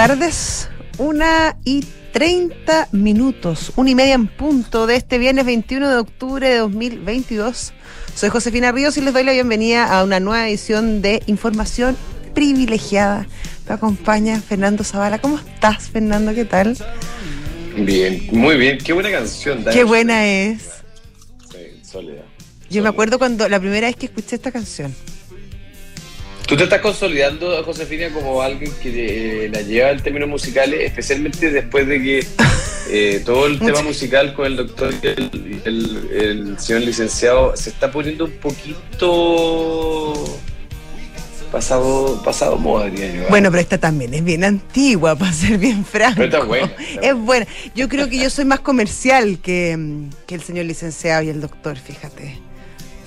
Buenas tardes, una y 30 minutos, una y media en punto de este viernes 21 de octubre de 2022. Soy Josefina Ríos y les doy la bienvenida a una nueva edición de Información Privilegiada. Me acompaña Fernando Zavala. ¿Cómo estás, Fernando? ¿Qué tal? Bien, muy bien. Qué buena canción. Qué buena es. Sí. Yo me acuerdo cuando la primera vez que escuché esta canción. Tú te estás consolidando, Josefina, como alguien que eh, la lleva en términos musicales, especialmente después de que eh, todo el tema musical con el doctor y el, el- el señor licenciado se está poniendo un poquito pasado, pasado moda, diría yo. ¿eh? Bueno, pero esta también es bien antigua, para ser bien franco. Pero está buena, está Es buena. Yo creo que yo soy más comercial que, que el señor licenciado y el doctor, fíjate.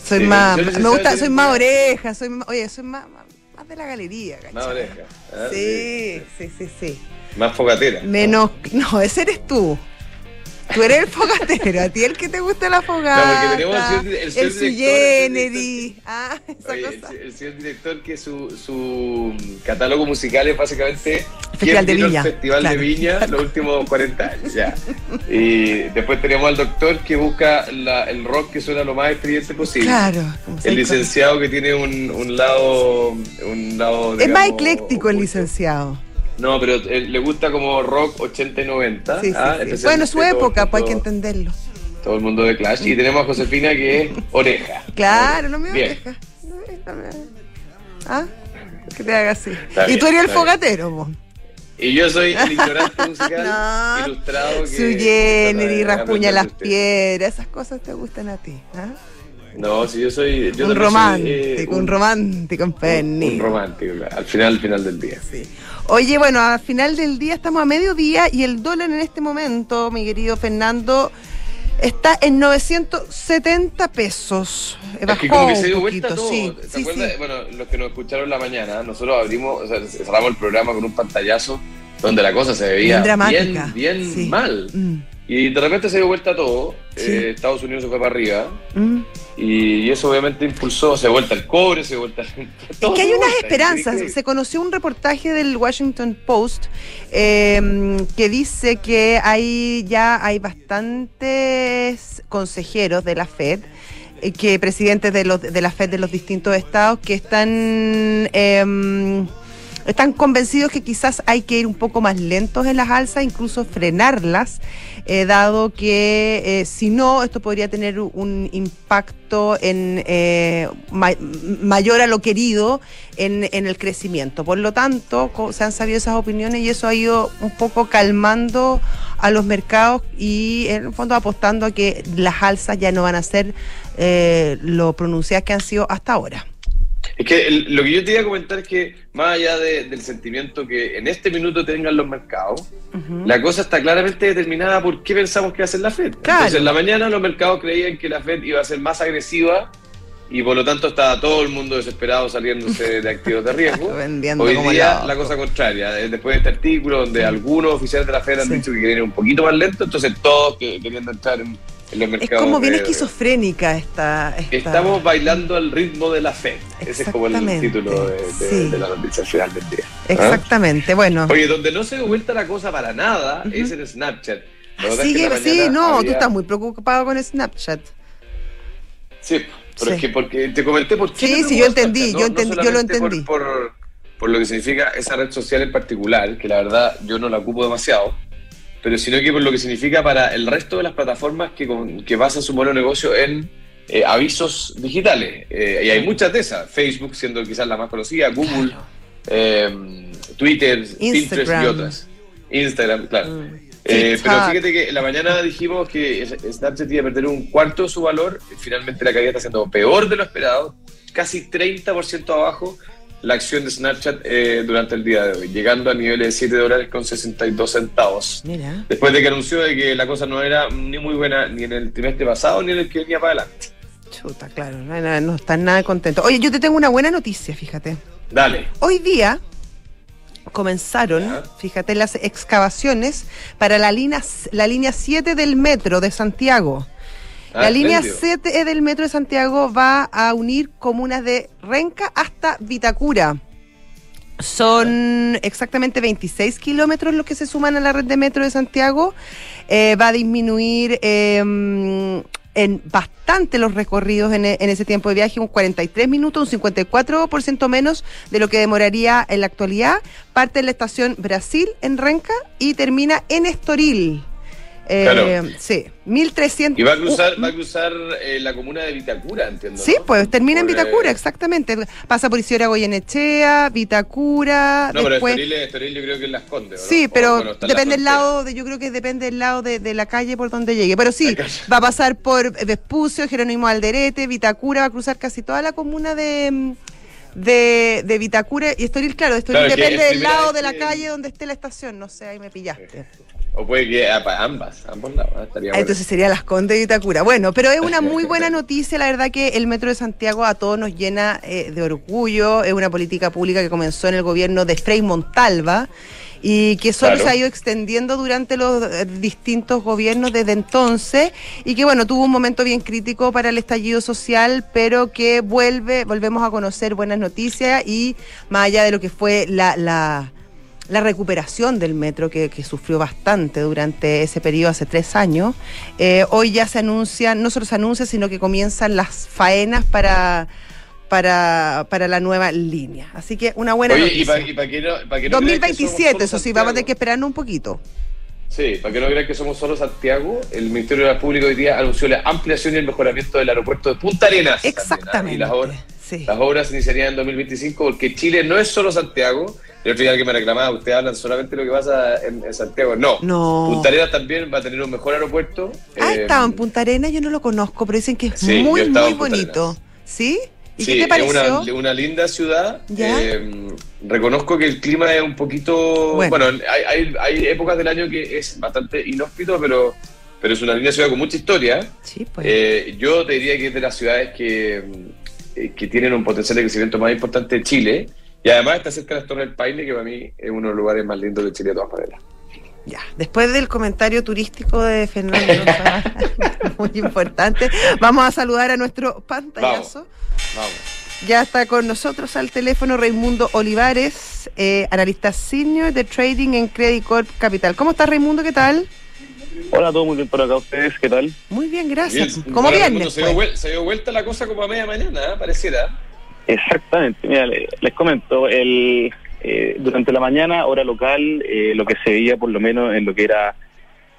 Soy Sí, más, me gusta, soy más oreja, soy más, oye, soy más, más, más de la galería, ¿cachai? Más oreja. ¿ah? Sí, sí, sí, sí. Más fogatera. ¿no? Menos, no, ese eres tú. Tú eres el fogatero, a ti el que te gusta la fogata. porque tenemos el el el director, el ah, esa Oye, el, cosa. el señor director que su, su catálogo musical es básicamente Festival de Viña, Festival claro. de Viña los últimos 40 años. Ya. Y después tenemos al doctor que busca la- el rock que suena lo más estridente posible. Claro. El licenciado que tiene un, un lado. Un lado Es más ecléctico el licenciado. No, pero eh, le gusta como rock 80 y 90. Sí, sí, ah, sí. Bueno, su época, pues hay que entenderlo. Todo el mundo de Clash. Y tenemos a Josefina que es oreja. Claro, no me. No deja. ¿Ah? Que te haga así. Está y bien, tú eres el fogatero, vos. Y yo soy el ignorante musical No. ilustrado que. De raspuña las piedras, esas cosas te gustan a ti. ¿ah? No, si yo soy. Yo un soy, romántico, eh, un, romántico en Penny. Un romántico, al final, al final del día. Sí. Oye, bueno, al final del día estamos a mediodía y el dólar en este momento, mi querido Fernando, está en 970 pesos. Eh, Es que como que se dio un vuelta poquito, todo. sí. ¿Te sí, acuerdas? sí. Bueno, los que nos escucharon la mañana, nosotros abrimos, o sea, cerramos el programa con un pantallazo donde la cosa se veía Bien dramática. bien, bien Sí. mal. Mm, Y de repente se dio vuelta todo. Sí. eh, Estados Unidos se fue para arriba. mm. Y eso obviamente impulsó, se dio vuelta el cobre, se dio vuelta. Es todo que hay unas vuelta, esperanzas. Se conoció un reportaje del Washington Post eh, que dice que hay ya hay bastantes consejeros de la Fed, eh, que presidentes de, los, de la Fed de los distintos estados que están eh, están convencidos que quizás hay que ir un poco más lentos en las alzas, incluso frenarlas, eh, dado que eh, si no, esto podría tener un impacto en eh, ma- mayor a lo querido en, en el crecimiento. Por lo tanto, se han sabido esas opiniones y eso ha ido un poco calmando a los mercados y en el fondo apostando a que las alzas ya no van a ser eh, lo pronunciadas que han sido hasta ahora. Es que el- lo que yo te iba a comentar es que, más allá de- del sentimiento que en este minuto tengan los mercados, la cosa está claramente determinada por qué pensamos que va a ser la Fed. Claro. Entonces, en la mañana los mercados creían que la Fed iba a ser más agresiva y por lo tanto estaba todo el mundo desesperado saliéndose de activos de riesgo. Vendiendo Hoy como día loco. la cosa contraria, eh, después de este artículo donde algunos oficiales de la Fed han Sí. dicho que quieren ir un poquito más lento, entonces todos que, queriendo entrar en, en los Es como bien de- esquizofrénica esta, esta- Estamos bailando al ritmo de la Fed. Ese es como el título de, de- sí. de la noticia al final del día. ¿Ah? Exactamente, bueno. Oye, donde no se vuelta la cosa para nada Ujú. es en Snapchat. Ah, es que sí, mañana no, tú estás muy preocupado con Snapchat. Sí, pero Sí. es que porque te comenté por qué. Sí, sí, yo entendí, yo entendí, yo lo solamente por- entendí. Por, por lo que significa esa red social en particular, que la verdad yo no la ocupo demasiado, pero sino que por lo que significa para el resto de las plataformas que, con- que basan su modelo de negocio en eh, avisos digitales. Eh, y hay muchas de esas, Facebook siendo quizás la más conocida, Google, Claro. eh, Twitter, Pinterest Instagram. y otras. Instagram, claro. Mm. Eh, pero fíjate que en la mañana dijimos que Snapchat iba a perder un cuarto de su valor. Finalmente la caída está siendo peor de lo esperado. Casi 30% abajo la acción de Snapchat eh, durante el día de hoy, llegando a niveles de 7 dólares con 62 centavos. Mira. Después de que anunció de que la cosa no era ni muy buena ni en el trimestre pasado ni en el que venía para adelante. Chuta, claro, no, no, están nada contentos. Oye, yo te tengo una buena noticia, fíjate. Dale. Hoy día comenzaron, Ya. fíjate, las excavaciones para la línea, la línea 7 del metro de Santiago. Ah, la línea espléndido. 7 del metro de Santiago va a unir comunas de Renca hasta Vitacura. Son exactamente 26 kilómetros los que se suman a la red de metro de Santiago. Eh, va a disminuir eh, en bastante los recorridos en, en, ese tiempo de viaje, un 43 minutos, un 54% menos de lo que demoraría en la actualidad. Parte en la estación Brasil en Renca y termina en Estoril. Eh, Claro. Sí, 1300. Y va a cruzar, uh, va a cruzar eh, la comuna de Vitacura, entiendo. Sí, ¿no? pues termina en Vitacura, eh, exactamente. Pasa por Isidora Goyenechea, Vitacura, No, pero. Estoril, Estoril yo creo que es Las Condes. Sí, pero bueno, depende del lado, de, yo creo que depende del lado de, de la calle por donde llegue. Pero sí, va a pasar por Vespucio, Jerónimo Alderete, Vitacura, va a cruzar casi toda la comuna de, mm, de, de Vitacura y Estoril, claro, Estoril Claro, depende es del lado de la calle donde esté la estación, no sé, ahí me pillaste. O puede que para ambas, ambos lados. ah, Estaría Ah, bueno. Entonces sería Las Condes y Vitacura. Bueno, pero es una muy buena noticia, la verdad que el Metro de Santiago a todos nos llena eh, de orgullo, es una política pública que comenzó en el gobierno de Frei Montalva y que solo Claro. se ha ido extendiendo durante los eh, distintos gobiernos desde entonces y que bueno, tuvo un momento bien crítico para el estallido social, pero que vuelve, volvemos a conocer buenas noticias y más allá de lo que fue la, la la recuperación del metro que, que sufrió bastante durante ese periodo hace tres años. Eh, hoy ya se anuncian, no solo se anuncia, sino que comienzan las faenas para, para, para la nueva línea. Así que una buena Oye, y noticia. y para que no, que somos 2027, solo eso sí, vamos a tener que esperarnos un poquito. Sí, para que no crean que somos solo Santiago, el Ministerio de la Pública hoy día anunció la ampliación y el mejoramiento del aeropuerto de Punta Arenas. también. Exactamente. Y las obras, sí. las obras se iniciarían en 2025 porque Chile no es solo Santiago. El otro día alguien me reclamaba, ustedes hablan solamente de lo que pasa en, en Santiago. No. No. Punta Arenas también va a tener un mejor aeropuerto. Ah, Eh, estaba en Punta Arenas, yo no lo conozco, pero dicen que es Sí, muy, muy bonito. Arenas. ¿Sí? ¿Y sí, qué te pareció? Es una, una linda ciudad. Eh, reconozco que el clima es un poquito. Bueno. Bueno, hay, hay, hay épocas del año que es bastante inhóspito, pero, pero es una linda ciudad con mucha historia. Sí, pues. Eh, yo te diría que es de las ciudades que, eh, que tienen un potencial de crecimiento más importante de Chile. Y además está cerca de las Torres del Paine, que para mí es uno de los lugares más lindos de Chile de todas maneras. Ya, después del comentario turístico de Fernando, muy importante, vamos a saludar a nuestro pantallazo. Vamos. Ya está con nosotros al teléfono Raimundo Olivares, eh, analista senior de trading en Credit Corp Capital. ¿Cómo estás, Raimundo? ¿Qué tal? Hola, todo muy bien por acá. ¿Ustedes qué tal? Muy bien, gracias. Bien, ¿Cómo viernes? Se dio, pues? vuel- se dio vuelta la cosa como a media mañana, ¿eh? pareciera. Exactamente. Mira, le- les comento. El, eh, durante la mañana, hora local, eh, lo que se veía, por lo menos en lo que era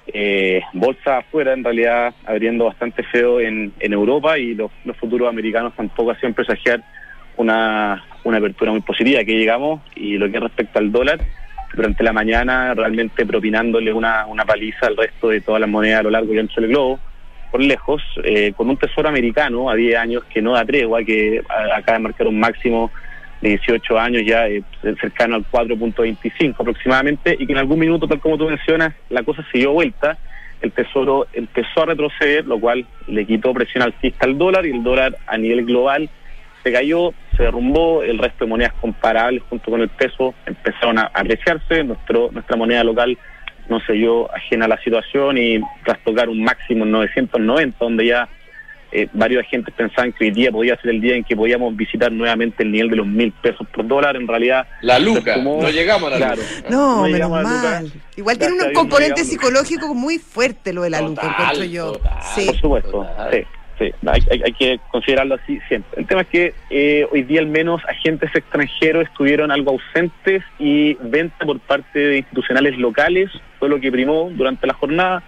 eh, bolsa afuera, en realidad abriendo bastante feo en, Europa y los, los futuros americanos tampoco hacían presagiar una, una apertura muy positiva. Que llegamos y lo que respecta al dólar, durante la mañana realmente propinándole una, una paliza al resto de todas las monedas a lo largo y ancho del globo. Lejos, eh, con un tesoro americano a 10 años que no da tregua, que acaba de marcar un máximo de 18 años ya eh, cercano al 4.25 aproximadamente, y que en algún minuto, tal como tú mencionas, la cosa se dio vuelta, el tesoro empezó a retroceder, lo cual le quitó presión alcista al dólar, y el dólar a nivel global se cayó, se derrumbó, el resto de monedas comparables junto con el peso empezaron a apreciarse, nuestro, nuestra moneda local no se vio ajena a la situación y tras tocar un máximo en 990, donde ya eh, varios agentes pensaban que hoy día podía ser el día en que podíamos visitar nuevamente el nivel de los mil pesos por dólar, en realidad La Luca, no llegamos a la Claro. Luca. No, No menos llegamos a la mal. Luca. Igual tiene un componente psicológico muy fuerte lo de la Luca, Total, encuentro yo. total. Sí. Por supuesto, Total. sí, sí. Hay, hay- hay que considerarlo así siempre. El tema es que eh, hoy día al menos agentes extranjeros estuvieron algo ausentes y venta por parte de institucionales locales fue lo que primó durante la jornada.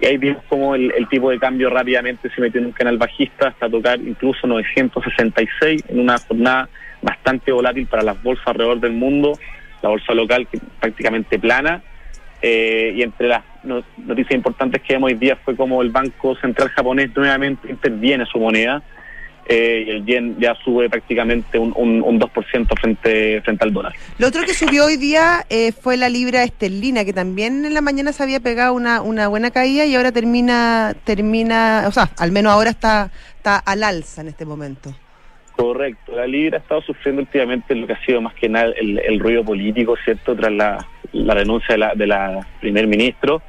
Y ahí vimos como el, tipo de cambio rápidamente se metió en un canal bajista hasta tocar incluso 966 en una jornada bastante volátil para las bolsas alrededor del mundo. La bolsa local que prácticamente plana. Eh, y entre las no- noticias importantes que vemos hoy día fue como el Banco Central japonés nuevamente interviene su moneda eh, y el yen ya sube prácticamente un, un, un 2% frente, frente al dólar. Lo otro que subió hoy día eh, fue la libra esterlina, que también en la mañana se había pegado una, una buena caída y ahora termina, termina, o sea, al menos ahora está, está al alza en este momento. Correcto, la libra ha estado sufriendo últimamente lo que ha sido más que nada el, el ruido político, ¿cierto? Tras la, la renuncia de la, de la primer ministro.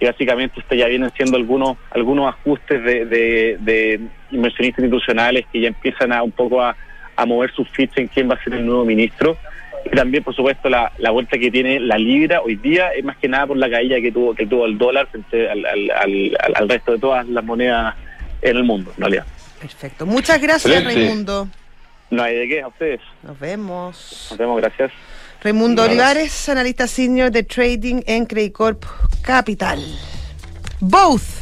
Y básicamente usted ya vienen siendo algunos algunos ajustes de, de, de inversionistas institucionales que ya empiezan a un poco a, a mover sus fichas en quién va a ser el nuevo ministro. Y también, por supuesto, la, la vuelta que tiene la libra hoy día es más que nada por la caída que tuvo que tuvo el dólar frente al, al, al, al resto de todas las monedas en el mundo, en realidad. Perfecto. Muchas gracias, Excelente. Raimundo. No hay de qué, a ustedes. Nos vemos. Nos vemos, gracias. Raimundo. Olivares, analista senior de trading en Credit Corp Capital. Both.cl.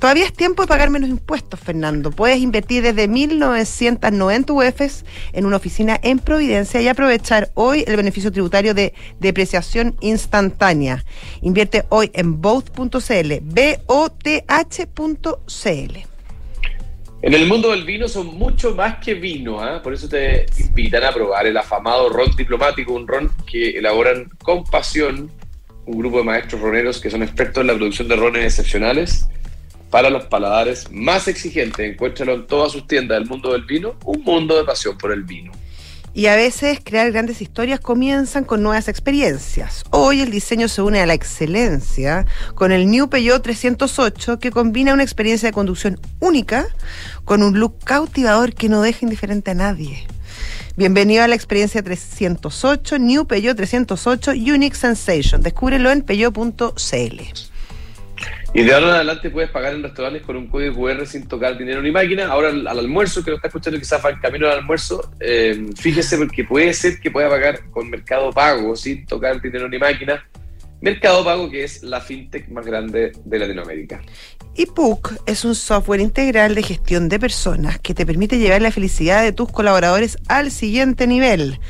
Todavía es tiempo de pagar menos impuestos, Fernando. Puedes invertir desde 1.990 UFs en una oficina en Providencia y aprovechar hoy el beneficio tributario de depreciación instantánea. Invierte hoy en both.cl, B-O-T-H.cl. En el mundo del vino son mucho más que vino, ¿ah? por eso te invitan a probar el afamado ron diplomático, un ron que elaboran con pasión un grupo de maestros roneros que son expertos en la producción de rones excepcionales para los paladares más exigentes. Encuéntralo en todas sus tiendas del mundo del vino, un mundo de pasión por el vino. Y a veces crear grandes historias comienzan con nuevas experiencias. Hoy el diseño se une a la excelencia con el New Peugeot 308 que combina una experiencia de conducción única con un look cautivador que no deja indiferente a nadie. Bienvenido a la experiencia 308, New Peugeot 308 Unique Sensation. Descúbrelo en peugeot.cl. Y de ahora en adelante puedes pagar en restaurantes con un código QR sin tocar dinero ni máquina. Ahora al, al almuerzo, que lo está escuchando quizás va en camino al almuerzo, eh, fíjese porque puede ser que pueda pagar con Mercado Pago sin tocar dinero ni máquina. Mercado Pago, que es la fintech más grande de Latinoamérica. ePook es un software integral de gestión de personas que te permite llevar la felicidad de tus colaboradores al siguiente nivel,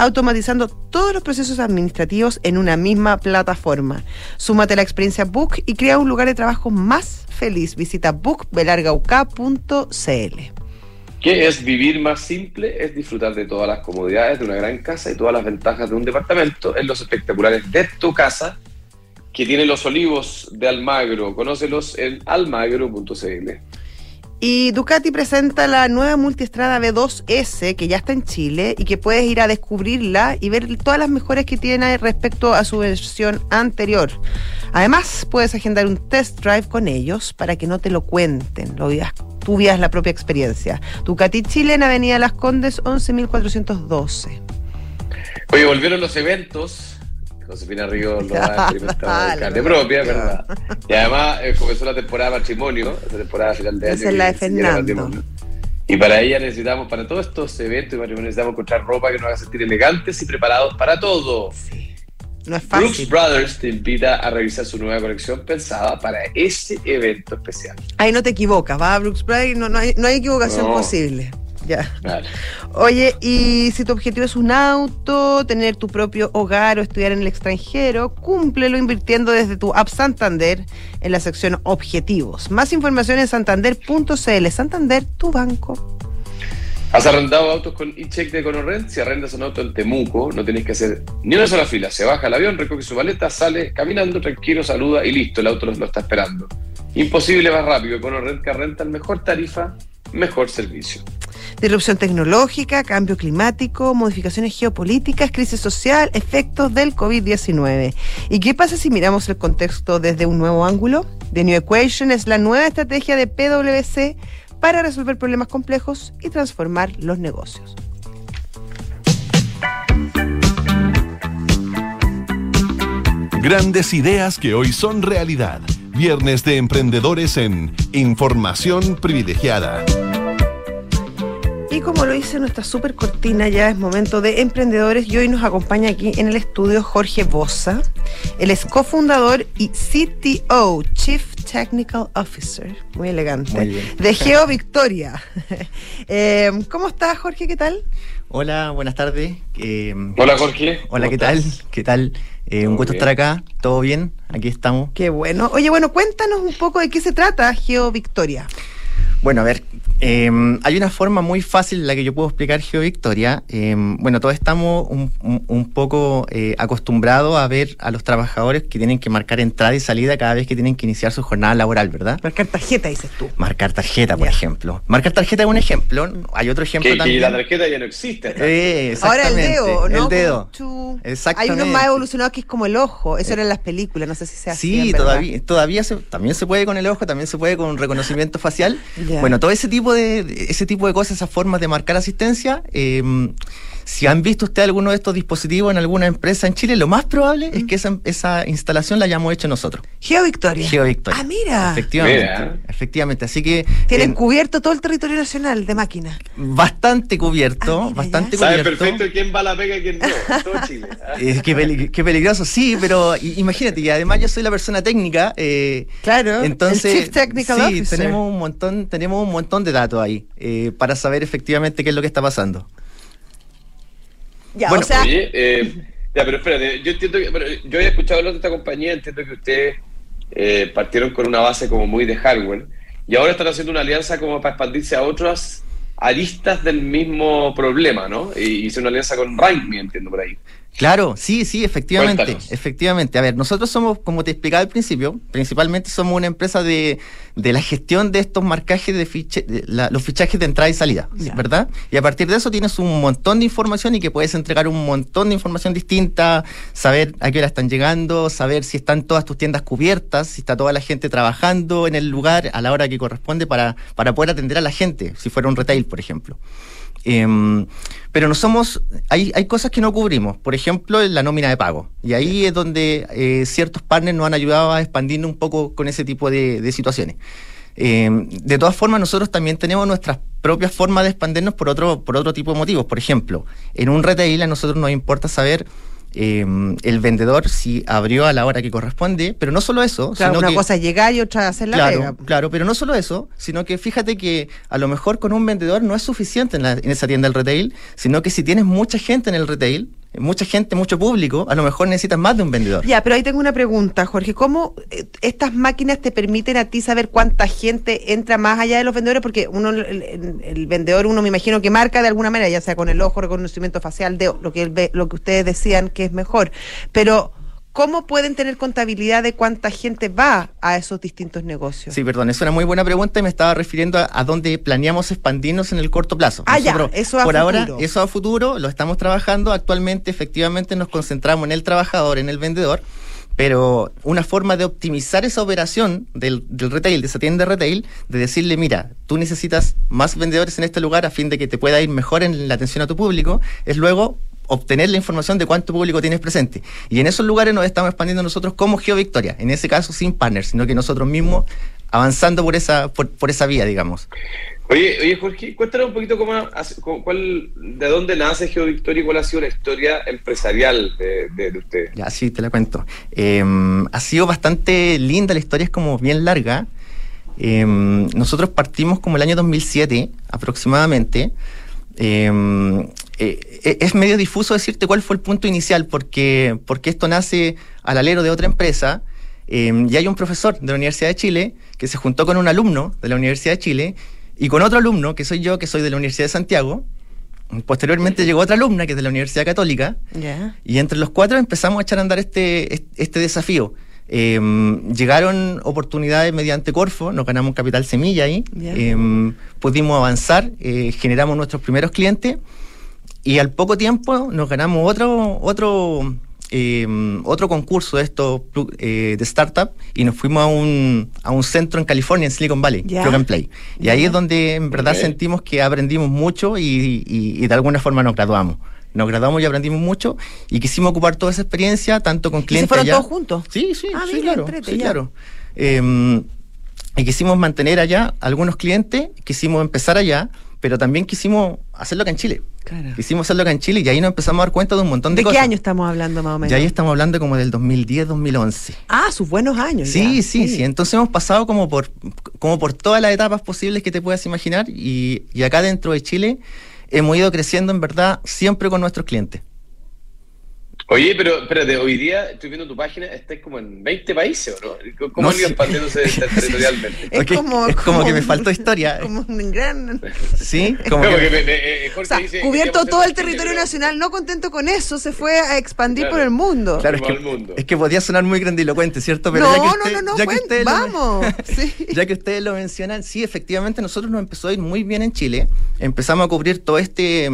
automatizando todos los procesos administrativos en una misma plataforma. Súmate a la experiencia Book y crea un lugar de trabajo más feliz. Visita bookbelargauca.cl. ¿Qué es vivir más simple? Es disfrutar de todas las comodidades de una gran casa y todas las ventajas de un departamento en los espectaculares de tu casa, que tiene los olivos de Almagro. Conócelos en almagro.cl. Y Ducati presenta la nueva multiestrada B2S que ya está en Chile y que puedes ir a descubrirla y ver todas las mejoras que tiene respecto a su versión anterior. Además, puedes agendar un test drive con ellos para que no te lo cuenten, lo vivas, tú la propia experiencia. Ducati Chile en Avenida Las Condes 11412. Oye, volvieron los eventos. Josefina Río lo ha experimentado en carne propia, ¿verdad? Y además eh, comenzó la temporada de matrimonio, la temporada final de año. Esa es la de Fernando. Y para ella necesitamos, para todos estos eventos y matrimonios, necesitamos encontrar ropa que nos haga sentir elegantes y preparados para todo. No es Brooks fácil. Brothers te invita a revisar su nueva colección pensada para ese evento especial. Ahí no te equivocas, va a Brooks Brothers, no, no, hay, no hay equivocación No. posible. Ya. Vale. Oye, y si tu objetivo es un auto, tener tu propio hogar o estudiar en el extranjero, cúmplelo invirtiendo desde tu app Santander en la sección Objetivos. Más información en santander.cl. Santander, tu banco. ¿Has arrendado autos con e-check de Conorrent? Si arrendas un auto en Temuco, no tienes que hacer ni una sola fila. Se baja al avión, recoge su maleta, sale caminando, tranquilo, saluda y listo, el auto lo, lo está esperando. Imposible más rápido. Conorrent que renta el mejor tarifa, mejor servicio. Disrupción tecnológica, cambio climático, modificaciones geopolíticas, crisis social, efectos del COVID-19. ¿Y qué pasa si miramos el contexto desde un nuevo ángulo? The New Equation es la nueva estrategia de PwC para resolver problemas complejos y transformar los negocios. Grandes ideas que hoy son realidad. Viernes de emprendedores en Información Privilegiada. Y como lo dice nuestra super cortina, ya es momento de emprendedores y hoy nos acompaña aquí en el estudio Jorge Bosa. Él es cofundador y CTO, Chief Technical Officer, muy elegante, Muy bien. de Geo Victoria. Eh, ¿Cómo estás, Jorge? ¿Qué tal? Hola, buenas tardes. Eh, Hola Jorge. hola, ¿cómo ¿qué tal? ¿Qué tal? Eh, un gusto bien. estar acá. ¿Todo bien? Aquí estamos. Qué bueno. Oye, bueno, cuéntanos un poco de qué se trata Geo Victoria. Bueno, a ver, eh, hay una forma muy fácil en la que yo puedo explicar GeoVictoria. Eh, bueno, todos estamos un, un- un poco eh, acostumbrados a ver a los trabajadores que tienen que marcar entrada y salida cada vez que tienen que iniciar su jornada laboral, ¿verdad? Marcar tarjeta, dices tú. Marcar tarjeta, por ejemplo. Marcar tarjeta es un ejemplo. Hay otro ejemplo Que, también. la tarjeta ya no existe. Eh, Ahora el exactamente, dedo, ¿no? El dedo. Chu- Hay Exactamente. unos más evolucionados que es como el ojo. Eso era en las películas, no sé si sea así. Sí, todavía, todavía se, también se puede con el ojo, también se puede con reconocimiento facial. Bueno, todo ese tipo de, ese tipo de cosas, esas formas de marcar asistencia, eh, si han visto usted alguno de estos dispositivos en alguna empresa en Chile, lo más probable es que esa, esa instalación la hayamos hecho nosotros. Geo Victoria. Geo Victoria. Ah, mira. Efectivamente. Mira. Efectivamente. Así que. Tienen eh, cubierto todo el territorio nacional de máquinas. bastante cubierto. Ah, mira, bastante ya. Sabe cubierto. perfecto quién va a la pega y quién no. Todo Chile. ¿ah? Eh, qué, peli- qué peligroso, sí, pero imagínate, y además yo soy la persona técnica, eh, Claro. entonces el Chief Technical sí, Officer. tenemos un montón, tenemos un montón de datos ahí eh, para saber efectivamente qué es lo que está pasando. Ya, Bueno, o sea, Oye, eh, ya, pero espérate, yo entiendo que, bueno, yo había escuchado hablar de esta compañía, entiendo que ustedes eh, partieron con una base como muy de hardware y ahora están haciendo una alianza como para expandirse a otras aristas del mismo problema, ¿no? Y hice una alianza con RankMe, entiendo por ahí. Claro, sí, sí, efectivamente, Cuéntanos. efectivamente. A ver, nosotros somos, como te explicaba al principio, principalmente somos una empresa de, de la gestión de estos marcajes de, fiche- de la- los fichajes de entrada y salida, Ya. ¿verdad? Y a partir de eso tienes un montón de información y que puedes entregar un montón de información distinta, saber a qué hora están llegando, saber si están todas tus tiendas cubiertas, si está toda la gente trabajando en el lugar a la hora que corresponde para, para poder atender a la gente, si fuera un retail, por ejemplo. Em, pero no somos, hay, hay cosas que no cubrimos, por ejemplo, la nómina de pago. Y ahí es donde eh, ciertos partners nos han ayudado a expandir un poco con ese tipo de, de situaciones. Em, de todas formas, nosotros también tenemos nuestras propias formas de expandirnos por otro, por otro tipo de motivos. Por ejemplo, en un retail a nosotros nos importa saber em, el vendedor si abrió a la hora que corresponde, pero no solo eso, claro, sino una que- cosa es llegar y otra hacer la claro, pega. Claro, pero no solo eso, sino que fíjate que a lo mejor con un vendedor no es suficiente en, la- en esa tienda del retail, sino que si tienes mucha gente en el retail, mucha gente, mucho público, a lo mejor necesitas más de un vendedor. Ya, pero ahí tengo una pregunta, Jorge. ¿Cómo eh, estas máquinas te permiten a ti saber cuánta gente entra más allá de los vendedores? Porque uno, el, el- el vendedor, uno me imagino que marca de alguna manera, ya sea con el ojo, reconocimiento facial, de lo que ve- lo que ustedes decían que es mejor. Pero ¿cómo pueden tener contabilidad de cuánta gente va a esos distintos negocios? Sí, perdón, es una muy buena pregunta y me estaba refiriendo a, a dónde planeamos expandirnos en el corto plazo. Ah, ya, eso a por ahora, futuro. eso a futuro lo estamos trabajando. Actualmente, efectivamente, nos concentramos en el trabajador, en el vendedor, pero una forma de optimizar esa operación del, del retail, de esa tienda de retail, de decirle, mira, tú necesitas más vendedores en este lugar a fin de que te pueda ir mejor en la atención a tu público, es luego obtener la información de cuánto público tienes presente. Y en esos lugares nos estamos expandiendo nosotros como GeoVictoria, en ese caso sin partners, sino que nosotros mismos avanzando por esa, por, por esa vía, digamos. Oye, oye Jorge, cuéntanos un poquito cómo, cuál, de dónde nace GeoVictoria y cuál ha sido la historia empresarial de, de, de ustedes. Ya, sí, te la cuento. Eh, ha sido bastante linda, la historia es como bien larga. Eh, nosotros partimos como el año 2007 aproximadamente. Eh, eh, es medio difuso decirte cuál fue el punto inicial, porque, porque esto nace al alero de otra empresa. eh, y hay un profesor de la Universidad de Chile que se juntó con un alumno de la Universidad de Chile y con otro alumno, que soy yo, que soy de la Universidad de Santiago. Posteriormente llegó otra alumna, que es de la Universidad Católica, y entre los cuatro empezamos a echar a andar este, est- este desafío. Eh, llegaron oportunidades mediante Corfo, nos ganamos un capital semilla ahí, eh, pudimos avanzar, eh, generamos nuestros primeros clientes y al poco tiempo nos ganamos otro, otro, eh, otro concurso de estos eh, de startup y nos fuimos a un, a un centro en California, en Silicon Valley. Plug and Play. Y ahí es donde en verdad sentimos que aprendimos mucho y, y- y de alguna forma nos graduamos. Nos graduamos y aprendimos mucho y quisimos ocupar toda esa experiencia, tanto con ¿Y se clientes. fueron allá- todos juntos? Sí, sí, Ah, sí, mira, claro. entrete, sí, ya. claro. Eh, y quisimos mantener allá algunos clientes, quisimos empezar allá, pero también quisimos hacerlo acá en Chile. Claro. Quisimos hacerlo acá en Chile y ahí nos empezamos a dar cuenta de un montón de, ¿De qué cosas. año estamos hablando más o menos? Y ahí estamos hablando como del 2010-2011. Ah, sus buenos años. Sí, ya. sí, sí. Entonces hemos pasado como por, como por todas las etapas posibles que te puedas imaginar y, y acá dentro de Chile hemos ido creciendo en verdad siempre con nuestros clientes. Oye, pero espérate, hoy día estoy viendo tu página, estáis como en 20 países, ¿o no? ¿Cómo No, han ido sí. expandiéndose territorialmente? Es, como, es como que me faltó historia. Como un gran. Sí, como Como que- que me- eh, Jorge O sea, dice, cubierto todo el territorio pero- nacional, no contento con eso, se fue a expandir Claro. por el mundo. Claro, es que, mundo. es que podía sonar muy grandilocuente, ¿cierto? no, ya que no, usted- no, no, ya que ustedes lo- vamos. sí. Ya que ustedes lo mencionan, sí, efectivamente, nosotros nos empezó a ir muy bien en Chile. Empezamos a cubrir todo este,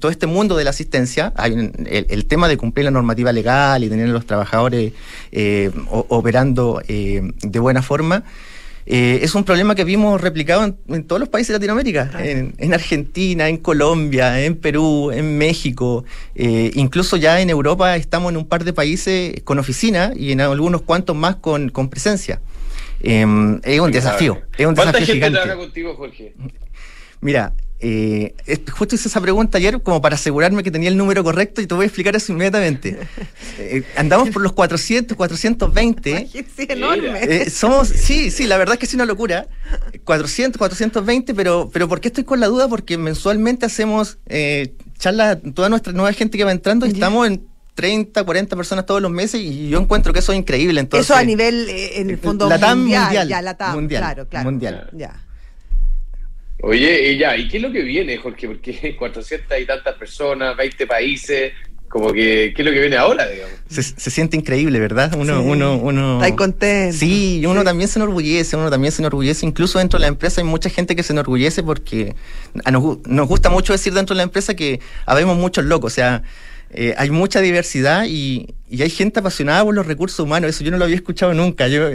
todo este mundo de la asistencia. Hay un- el, el tema de cumplir la normativa legal y tener a los trabajadores eh, o- operando eh, de buena forma. eh, es un problema que vimos replicado en, todos los países de Latinoamérica, en, Argentina, en Colombia, en Perú, en México, eh, incluso ya en Europa estamos en un par de países con oficina y en algunos cuantos más con, presencia. Em, es un desafío, es un ¿Cuánta desafío gente trabaja contigo, Jorge? Mira, eh, justo hice esa pregunta ayer como para asegurarme que tenía el número correcto y te voy a explicar eso inmediatamente. Eh, andamos por los 400, 420. Sí, enorme. Eh, somos, sí, sí, la verdad es que es una locura. 400, 420, pero, pero ¿por qué estoy con la duda? Porque mensualmente hacemos eh, charlas, toda nuestra nueva gente que va entrando y estamos en 30, 40 personas todos los meses y yo encuentro que eso es increíble. Entonces, eso a nivel, en el fondo, la mundial. mundial, ya, la TAM, mundial, claro, claro. Mundial. Ya. Oye, y ya, ¿y qué es lo que viene, Jorge? Porque 400 y tantas personas, 20 países, como que, ¿qué es lo que viene ahora, digamos? Se, siente increíble, ¿verdad? Uno, uno, uno. Está contento. Sí, uno también se enorgullece, uno también se enorgullece. Incluso dentro de la empresa hay mucha gente que se enorgullece porque nos, nos gusta mucho decir dentro de la empresa que habemos muchos locos. O sea, eh, hay mucha diversidad y, hay gente apasionada por los recursos humanos. Eso yo no lo había escuchado nunca. Yo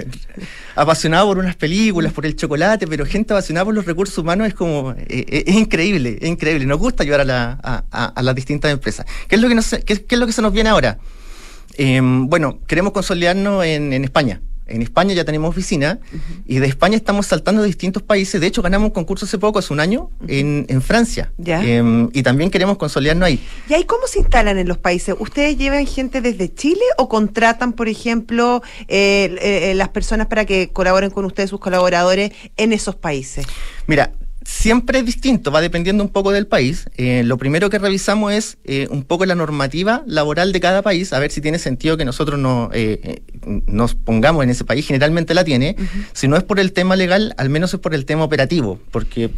apasionado por unas películas, por el chocolate, pero gente apasionada por los recursos humanos es como eh, eh, es increíble, es increíble. Nos gusta ayudar a, las distintas empresas. ¿Qué es lo que qué, es lo que se nos viene ahora? Em, bueno, queremos consolidarnos en España. En España ya tenemos oficina y de España estamos saltando a distintos países. De hecho, ganamos un concurso hace poco, hace un año, en, Francia. Em, y también queremos consolidarnos ahí. ¿Y ahí cómo se instalan en los países? ¿Ustedes llevan gente desde Chile o contratan, por ejemplo, eh, eh, las personas para que colaboren con ustedes, sus colaboradores, en esos países? Mira, siempre es distinto, va dependiendo un poco del país. Eh, lo primero que revisamos es eh, un poco la normativa laboral de cada país, a ver si tiene sentido que nosotros no, eh, nos pongamos en ese país. Generalmente la tiene. Si no es por el tema legal, al menos es por el tema operativo, porque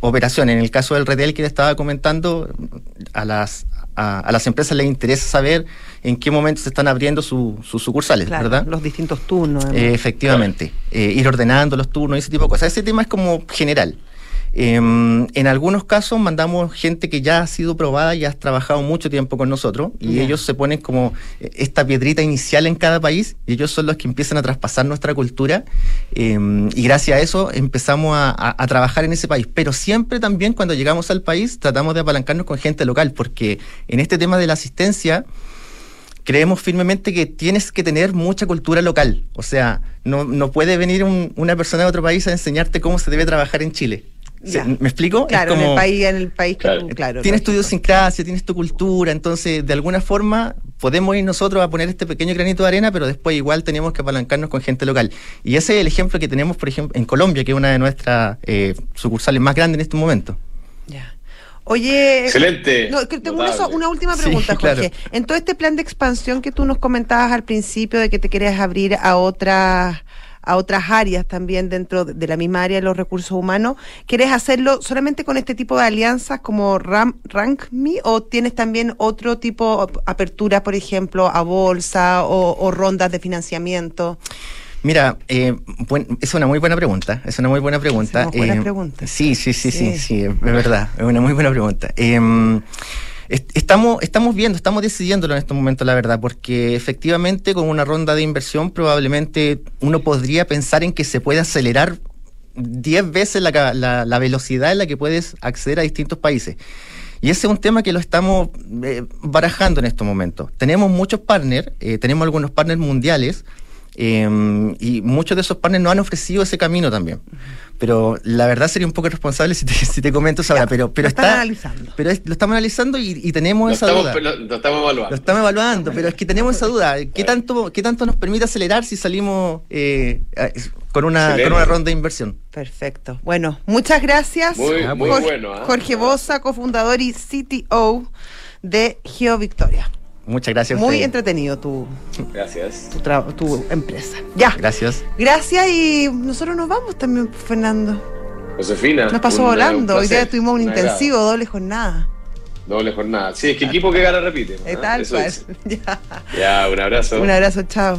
operación, en el caso del retail que le estaba comentando, a las, a, las empresas les interesa saber en qué momento se están abriendo sus sucursales, ¿verdad? Los distintos turnos. efectivamente. ir ordenando los turnos y ese tipo de cosas. Ese tema es como general. Em, en algunos casos mandamos gente que ya ha sido probada y ha trabajado mucho tiempo con nosotros y ellos se ponen como eh, esta piedrita inicial en cada país y ellos son los que empiezan a traspasar nuestra cultura em, y gracias a eso empezamos a, trabajar en ese país. Pero siempre también cuando llegamos al país tratamos de apalancarnos con gente local porque en este tema de la asistencia creemos firmemente que tienes que tener mucha cultura local. O sea, no, no puede venir una persona de otro país a enseñarte cómo se debe trabajar en Chile. ¿Me explico? Claro, en el país, en el país claro. claro tienes tu idiosincrasia, tienes tu cultura, entonces de alguna forma podemos ir nosotros a poner este pequeño granito de arena, pero después igual tenemos que apalancarnos con gente local. Y ese es el ejemplo que tenemos, por ejemplo, en Colombia, que es una de nuestras eh, sucursales más grandes en este momento. Ya. Oye, excelente. tengo una, última pregunta, Jorge. En todo este plan de expansión que tú nos comentabas al principio de que te querías abrir a otras a otras áreas también dentro de la misma área de los recursos humanos. ¿Quieres hacerlo solamente con este tipo de alianzas como Ram, RankMe o tienes también otro tipo de apertura, por ejemplo, a bolsa o, rondas de financiamiento? Mira, eh, es una muy buena pregunta, es una muy buena pregunta. Es una pregunta. Sí, sí, sí, sí, sí, es verdad, es una muy buena pregunta. Eh, Estamos, estamos viendo, estamos decidiéndolo en este momento, la verdad, porque efectivamente con una ronda de inversión probablemente uno podría pensar en que se puede acelerar 10 veces la, la, velocidad en la que puedes acceder a distintos países. Y ese es un tema que lo estamos eh, barajando en estos momentos. Tenemos muchos partners, eh, tenemos algunos partners mundiales, Em, y muchos de esos partners nos han ofrecido ese camino también. Pero la verdad sería un poco irresponsable si te, si te comento ahora. Pero, pero lo está, analizando. Pero lo estamos analizando y, tenemos esa duda. Lo, estamos evaluando. Lo estamos evaluando, pero es que tenemos esa duda. ¿Qué tanto, qué tanto nos permite acelerar si salimos eh, con, una, con una ronda de inversión? Perfecto. Bueno, muchas gracias. Muy, muy Jorge, bueno. ¿eh? Jorge Bosa, cofundador y CTO de Geo Victoria. Muchas gracias. Muy entretenido tu, gracias. Tu, tu, empresa. Ya. Gracias. Gracias y nosotros nos vamos también, Fernando. Josefina. Nos pasó volando. Hoy día tuvimos un intensivo, doble jornada. Doble jornada. Sí, es que equipo que gana repite. ¿eh? Tal cual. Ya. ya, un abrazo. Un abrazo, chao.